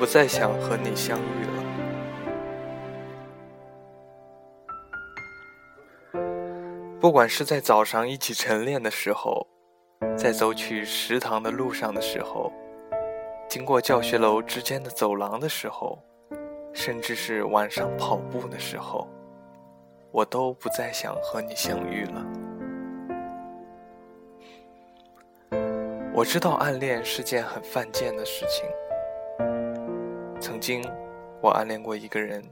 不再想和你相遇了。不管是在早上一起晨练的时候，在走去食堂的路上的时候，经过教学楼之间的走廊的时候，甚至是晚上跑步的时候，我都不再想和你相遇了。我知道暗恋是件很犯贱的事情。曾经，我暗恋过一个人，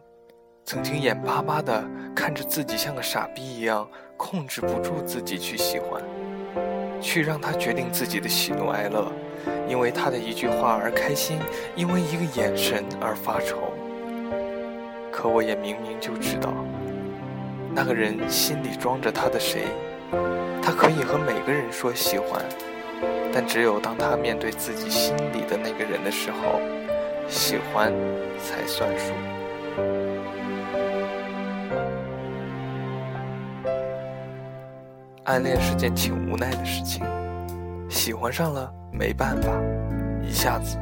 曾经眼巴巴的看着自己像个傻逼一样，控制不住自己去喜欢，去让他决定自己的喜怒哀乐，因为他的一句话而开心，因为一个眼神而发愁。可我也明明就知道，那个人心里装着他的谁，他可以和每个人说喜欢，但只有当他面对自己心里的那个人的时候。喜欢才算数。暗恋是件挺无奈的事情，喜欢上了没办法，一下子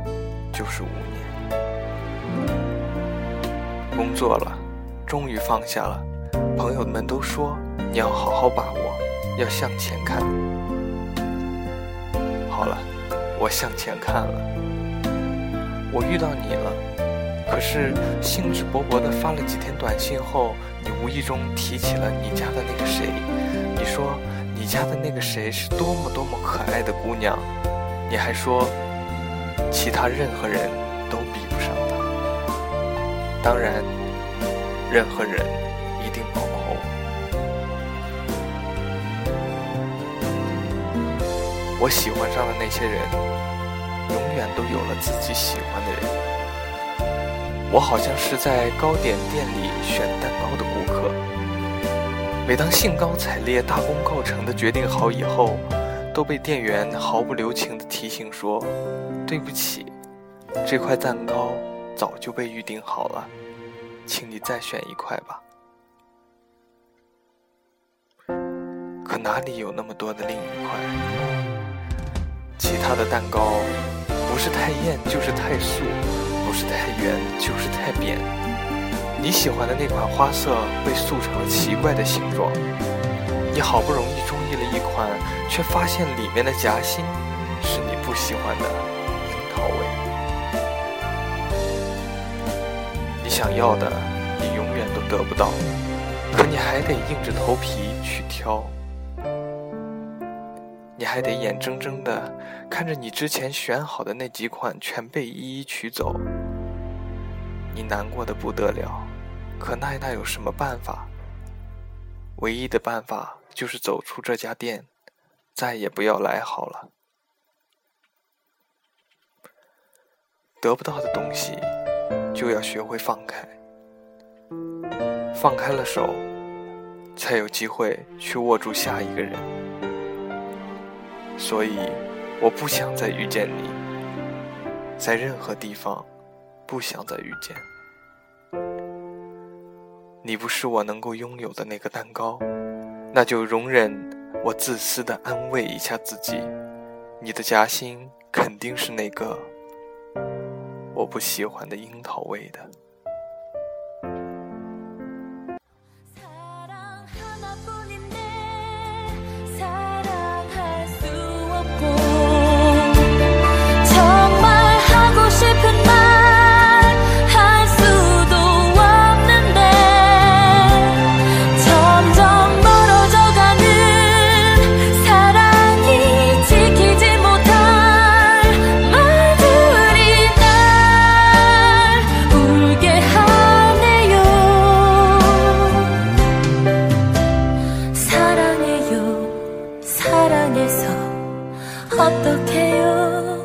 就是五年。工作了，终于放下了，朋友们都说你要好好把握，要向前看。好了，我向前看了。我遇到你了，可是兴致勃勃地发了几天短信后，你无意中提起了你家的那个谁。你说你家的那个谁是多么多么可爱的姑娘，你还说其他任何人都比不上她。当然，任何人一定包括我。我喜欢上的那些人。都有了自己喜欢的人。我好像是在糕点店里选蛋糕的顾客。每当兴高采烈、大功告成的决定好以后，都被店员毫不留情的提醒说：“对不起，这块蛋糕早就被预定好了，请你再选一块吧。”可哪里有那么多的另一块？其他的蛋糕。不是太艳就是太素，不是太圆就是太扁。你喜欢的那款花色被塑成了奇怪的形状。你好不容易中意了一款，却发现里面的夹心是你不喜欢的樱桃味。你想要的，你永远都得不到，可你还得硬着头皮去挑。你还得眼睁睁的看着你之前选好的那几款全被一一取走，你难过的不得了，可那那有什么办法？唯一的办法就是走出这家店，再也不要来好了。得不到的东西，就要学会放开，放开了手，才有机会去握住下一个人。所以，我不想再遇见你，在任何地方，不想再遇见。你不是我能够拥有的那个蛋糕，那就容忍我自私的安慰一下自己。你的夹心肯定是那个我不喜欢的樱桃味的。 어떡해요?